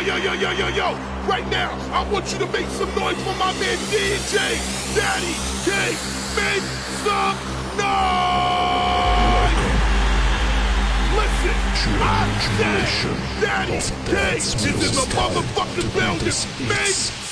yo, yo, yo, yo, yo, yo. Right now, I want you to make some noise for my man DJ Daddy K. Make some noise. Listen, I said Daddy Kane is the motherfucking building. Make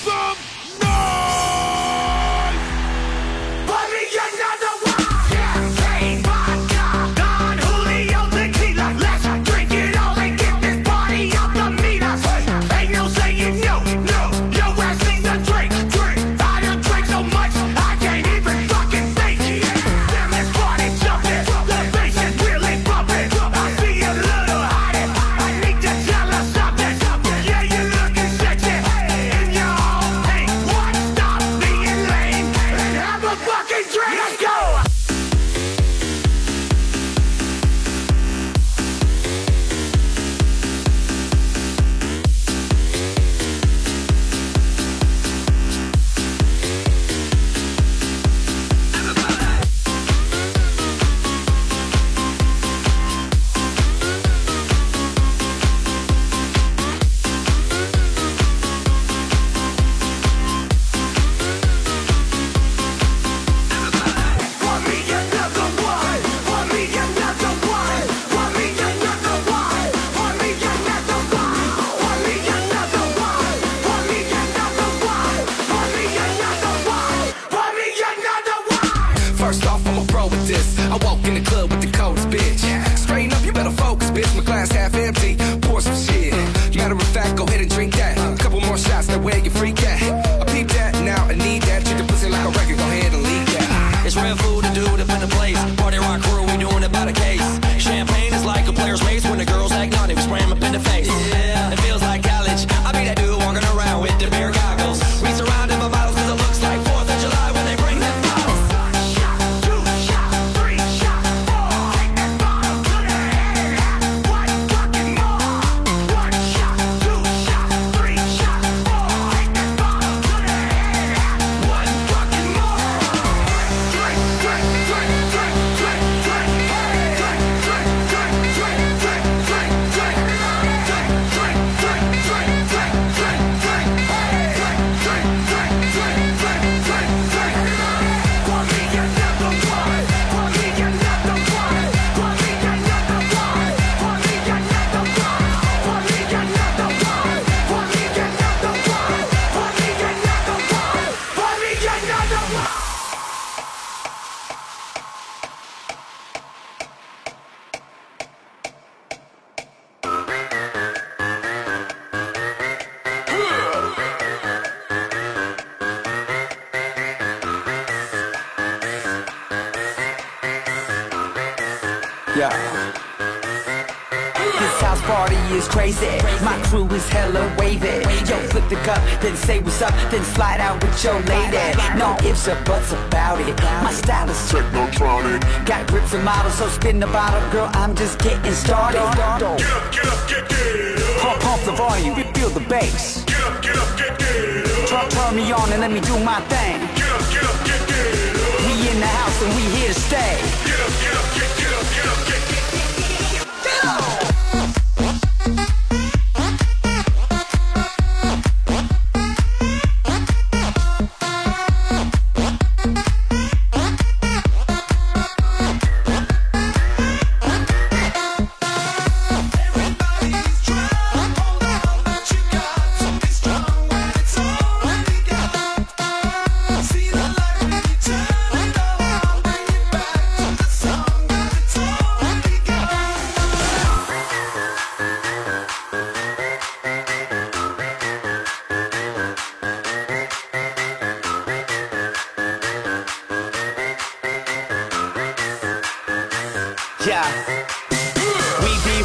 your lady. No ifs or buts about it. My style is technotronic. Got grips and models so spin the bottle Girl,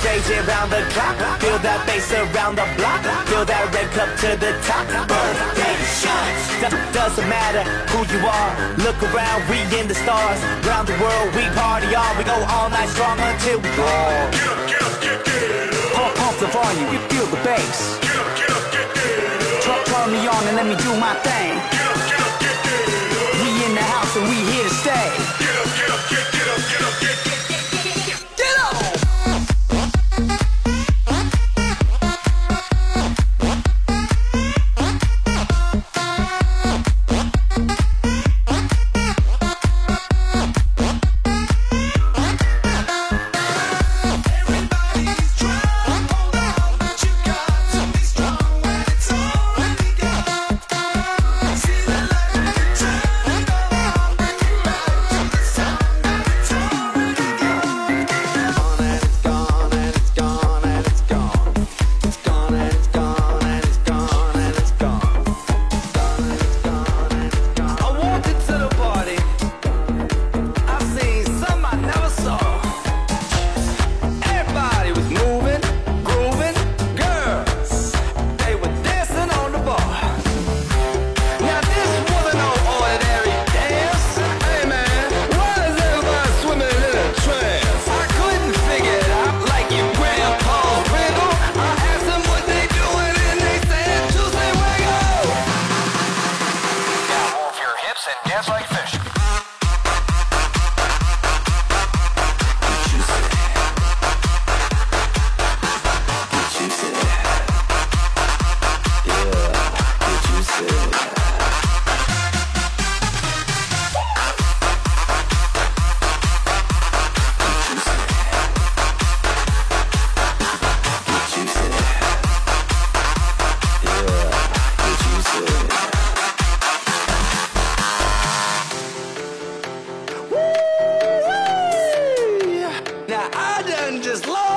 JJ round the clock. Feel that bass around the block. Feel that red cup to the top. Birthday shots. Doesn't matter who you are. Look around, we in the stars. Round the world, we party all. We go all night strong until we fall Get up, get up, get, get up Pump, pump the volume, you feel the bass. Get up, get up, get, get up Truck turn me on and let me do my thing. I done just lost.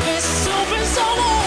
It's open so warm.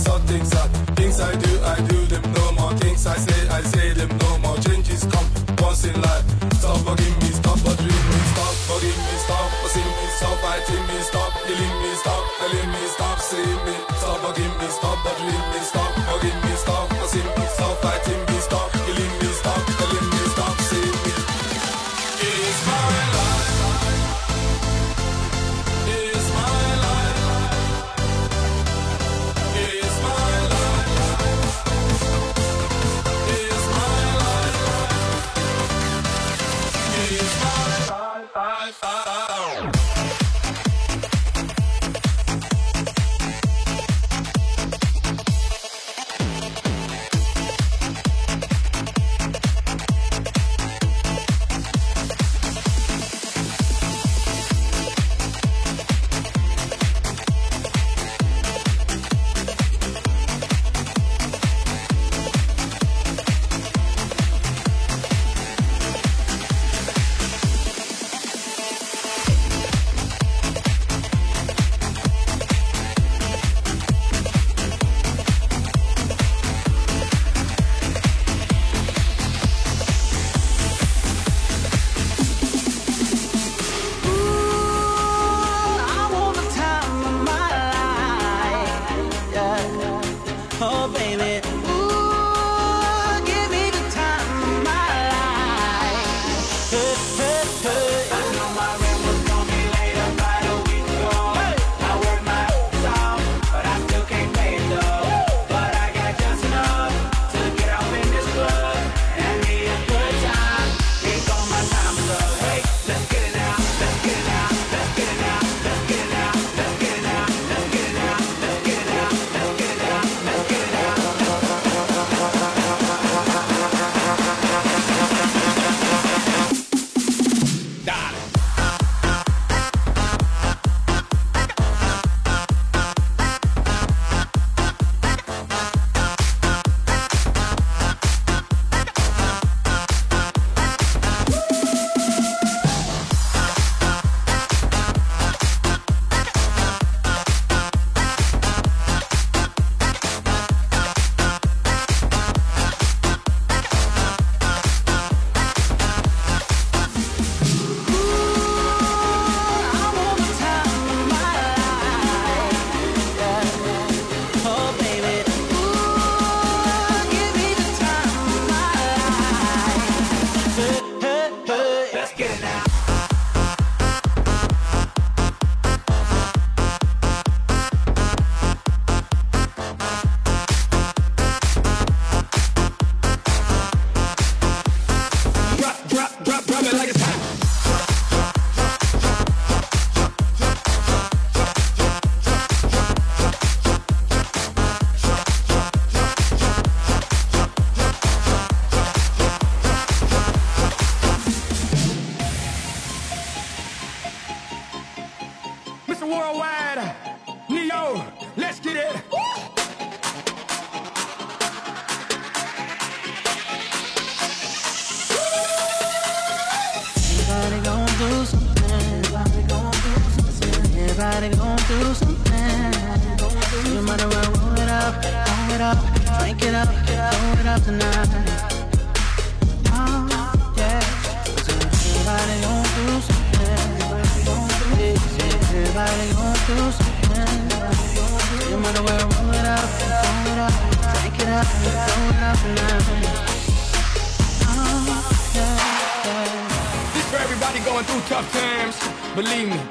So things that things I do, I do.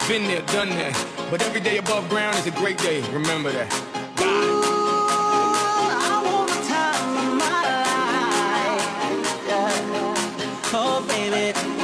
Been there, done that. But every day above ground is a great day. Remember that. Oh, baby.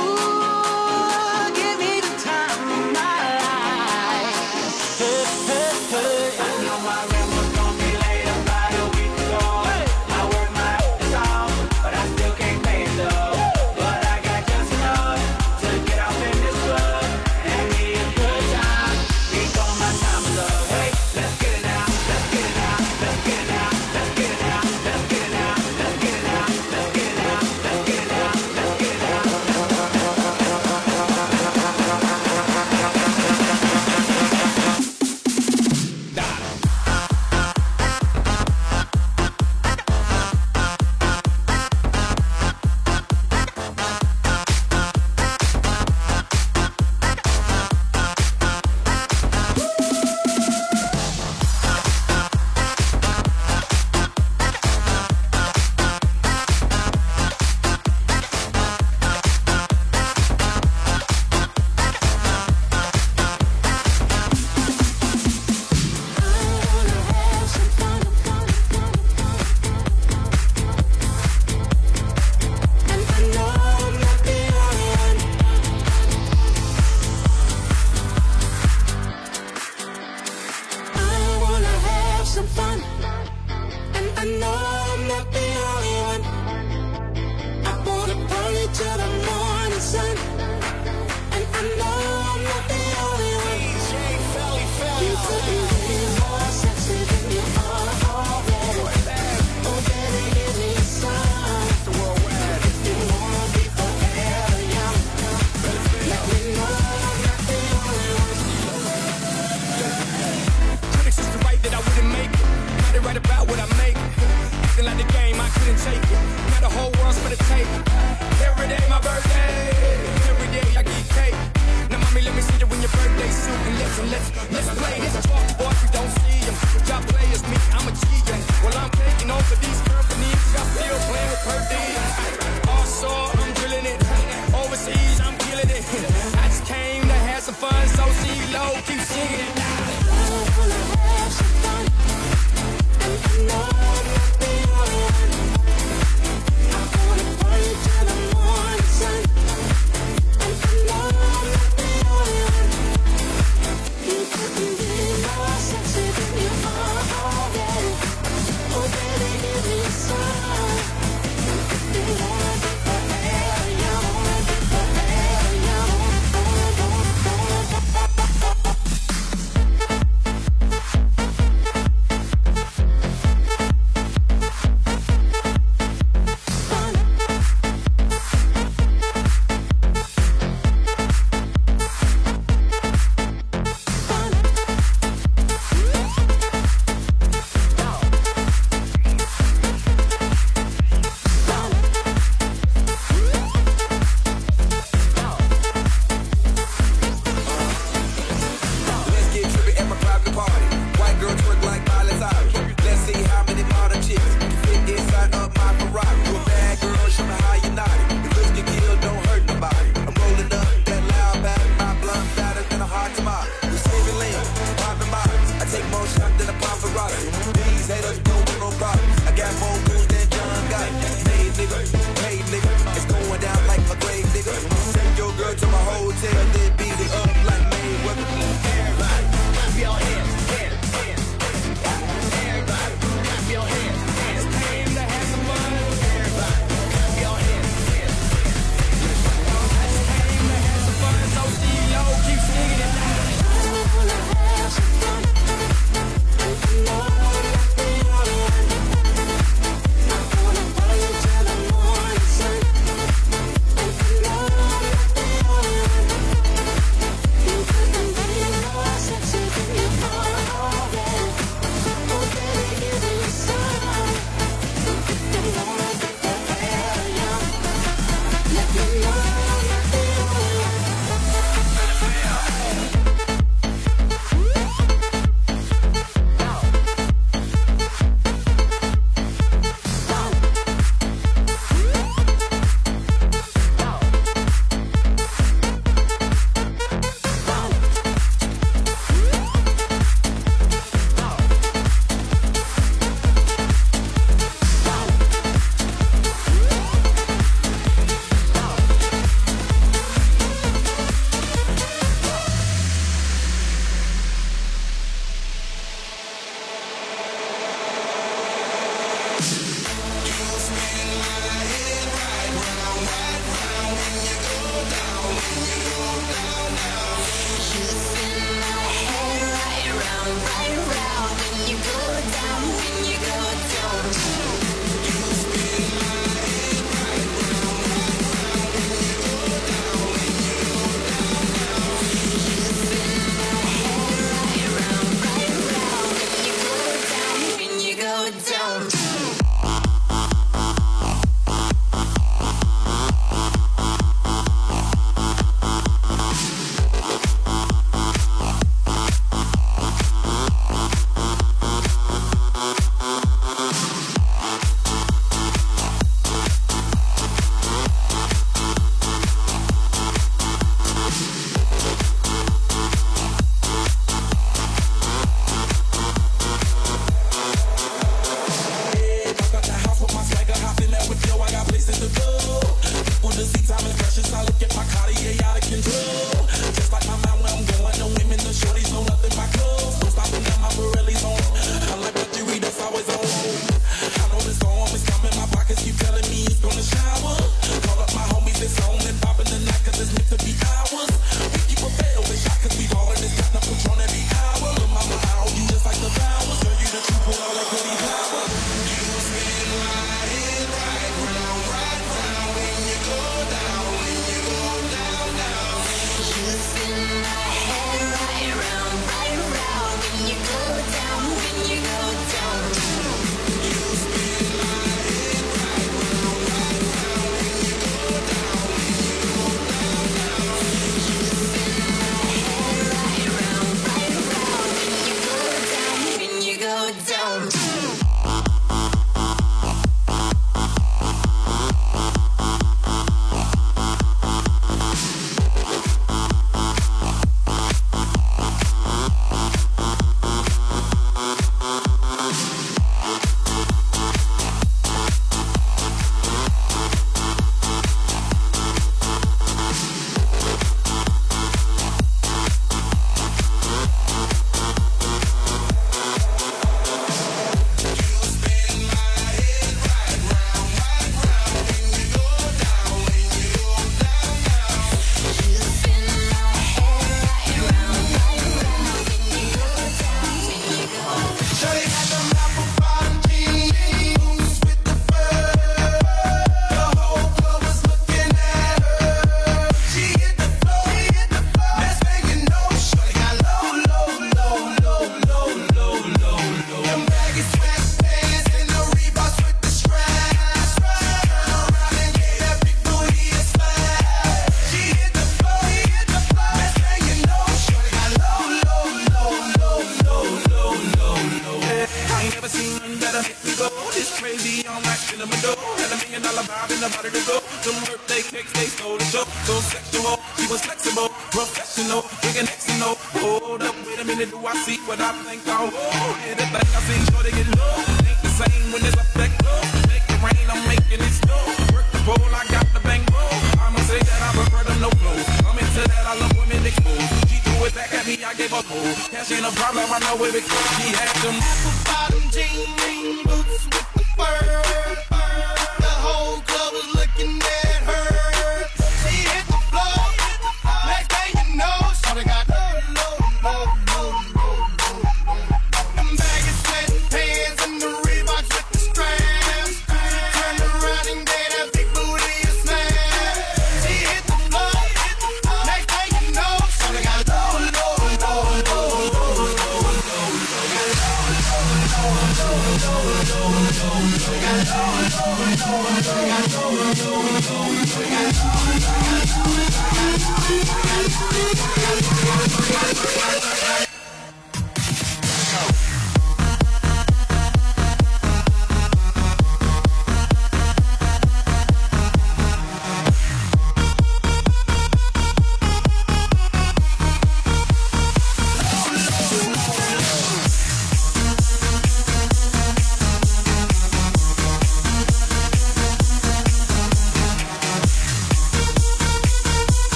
Yeah.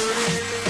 Música